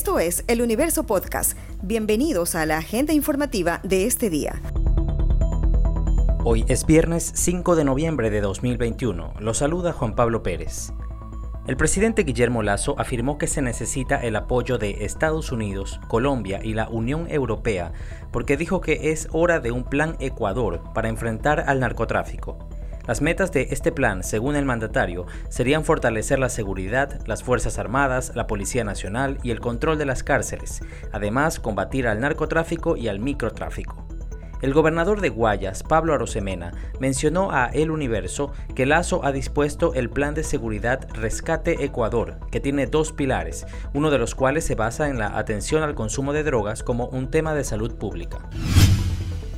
Esto es El Universo Podcast. Bienvenidos a la agenda informativa de este día. Hoy es viernes 5 de noviembre de 2021. Lo saluda Juan Pablo Pérez. El presidente Guillermo Lazo afirmó que se necesita el apoyo de Estados Unidos, Colombia y la Unión Europea porque dijo que es hora de un plan Ecuador para enfrentar al narcotráfico. Las metas de este plan, según el mandatario, serían fortalecer la seguridad, las Fuerzas Armadas, la Policía Nacional y el control de las cárceles, además combatir al narcotráfico y al microtráfico. El gobernador de Guayas, Pablo Arosemena, mencionó a El Universo que Lazo ha dispuesto el Plan de Seguridad Rescate Ecuador, que tiene dos pilares, uno de los cuales se basa en la atención al consumo de drogas como un tema de salud pública.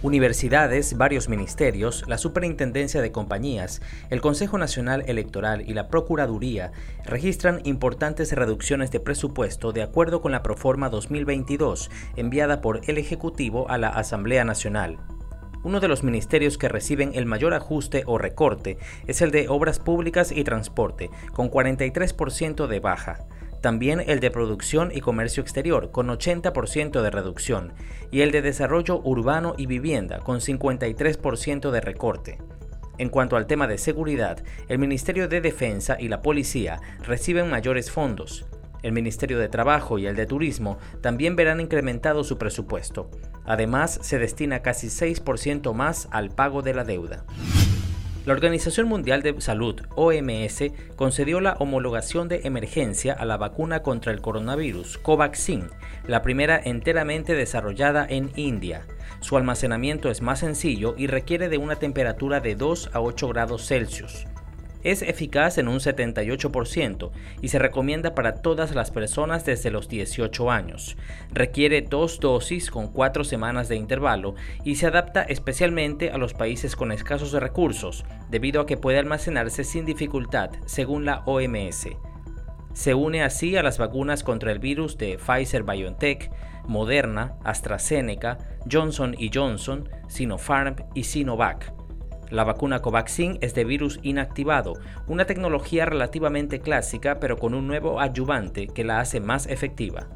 Universidades, varios ministerios, la Superintendencia de Compañías, el Consejo Nacional Electoral y la Procuraduría registran importantes reducciones de presupuesto de acuerdo con la Proforma 2022 enviada por el Ejecutivo a la Asamblea Nacional. Uno de los ministerios que reciben el mayor ajuste o recorte es el de Obras Públicas y Transporte, con 43% de baja también el de producción y comercio exterior, con 80% de reducción, y el de desarrollo urbano y vivienda, con 53% de recorte. En cuanto al tema de seguridad, el Ministerio de Defensa y la Policía reciben mayores fondos. El Ministerio de Trabajo y el de Turismo también verán incrementado su presupuesto. Además, se destina casi 6% más al pago de la deuda. La Organización Mundial de Salud, OMS, concedió la homologación de emergencia a la vacuna contra el coronavirus, Covaxin, la primera enteramente desarrollada en India. Su almacenamiento es más sencillo y requiere de una temperatura de 2 a 8 grados Celsius. Es eficaz en un 78% y se recomienda para todas las personas desde los 18 años. Requiere dos dosis con cuatro semanas de intervalo y se adapta especialmente a los países con escasos recursos, debido a que puede almacenarse sin dificultad, según la OMS. Se une así a las vacunas contra el virus de Pfizer BioNTech, Moderna, AstraZeneca, Johnson Johnson, Sinopharm y Sinovac. La vacuna Covaxin es de virus inactivado, una tecnología relativamente clásica pero con un nuevo adyuvante que la hace más efectiva.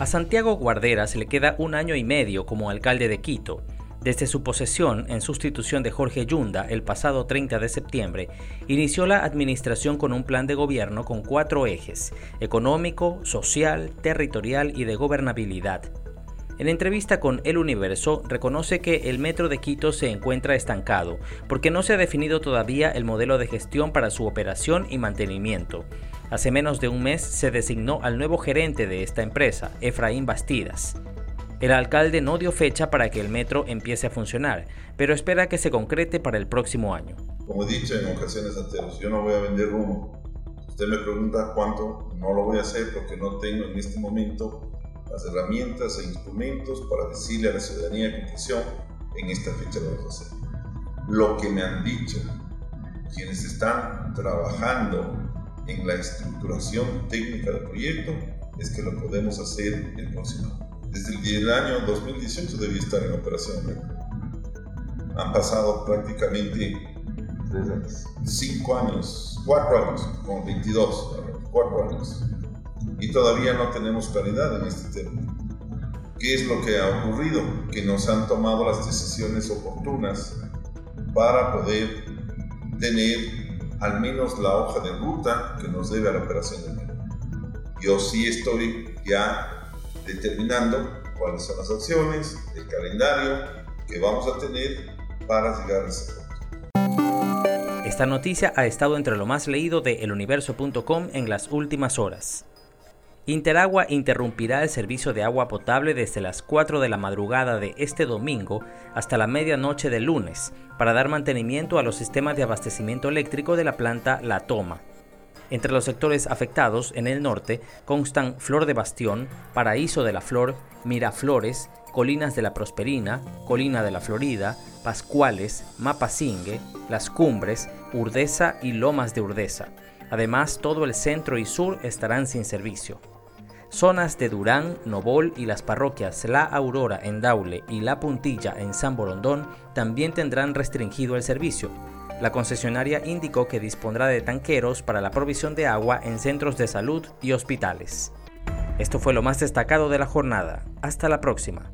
A Santiago Guarderas le queda un año y medio como alcalde de Quito. Desde su posesión, en sustitución de Jorge Yunda, el pasado 30 de septiembre, inició la administración con un plan de gobierno con cuatro ejes, económico, social, territorial y de gobernabilidad. En entrevista con El Universo, reconoce que el metro de Quito se encuentra estancado, porque no se ha definido todavía el modelo de gestión para su operación y mantenimiento. Hace menos de un mes se designó al nuevo gerente de esta empresa, Efraín Bastidas. El alcalde no dio fecha para que el metro empiece a funcionar, pero espera que se concrete para el próximo año. Como he dicho en ocasiones anteriores, yo no voy a vender humo. usted me pregunta cuánto, no lo voy a hacer porque no tengo en este momento las herramientas e instrumentos para decirle a la ciudadanía que función en esta fecha lo vamos a hacer. Lo que me han dicho quienes están trabajando en la estructuración técnica del proyecto es que lo podemos hacer el próximo año. Desde el año 2018 debía estar en operación. Han pasado prácticamente cinco años, cuatro años, con 22, cuatro años y todavía no tenemos claridad en este tema. ¿Qué es lo que ha ocurrido? Que nos han tomado las decisiones oportunas para poder tener al menos la hoja de ruta que nos debe a la operación del metro. Yo sí estoy ya determinando cuáles son las acciones, el calendario que vamos a tener para llegar a ese punto. Esta noticia ha estado entre lo más leído de eluniverso.com en las últimas horas. Interagua interrumpirá el servicio de agua potable desde las 4 de la madrugada de este domingo hasta la medianoche del lunes para dar mantenimiento a los sistemas de abastecimiento eléctrico de la planta La Toma. Entre los sectores afectados en el norte constan Flor de Bastión, Paraíso de la Flor, Miraflores, Colinas de la Prosperina, Colina de la Florida, Pascuales, Mapasingue, Las Cumbres, Urdesa y Lomas de Urdesa. Además, todo el centro y sur estarán sin servicio. Zonas de Durán, Nobol y las parroquias La Aurora en Daule y La Puntilla en San Borondón también tendrán restringido el servicio. La concesionaria indicó que dispondrá de tanqueros para la provisión de agua en centros de salud y hospitales. Esto fue lo más destacado de la jornada. Hasta la próxima.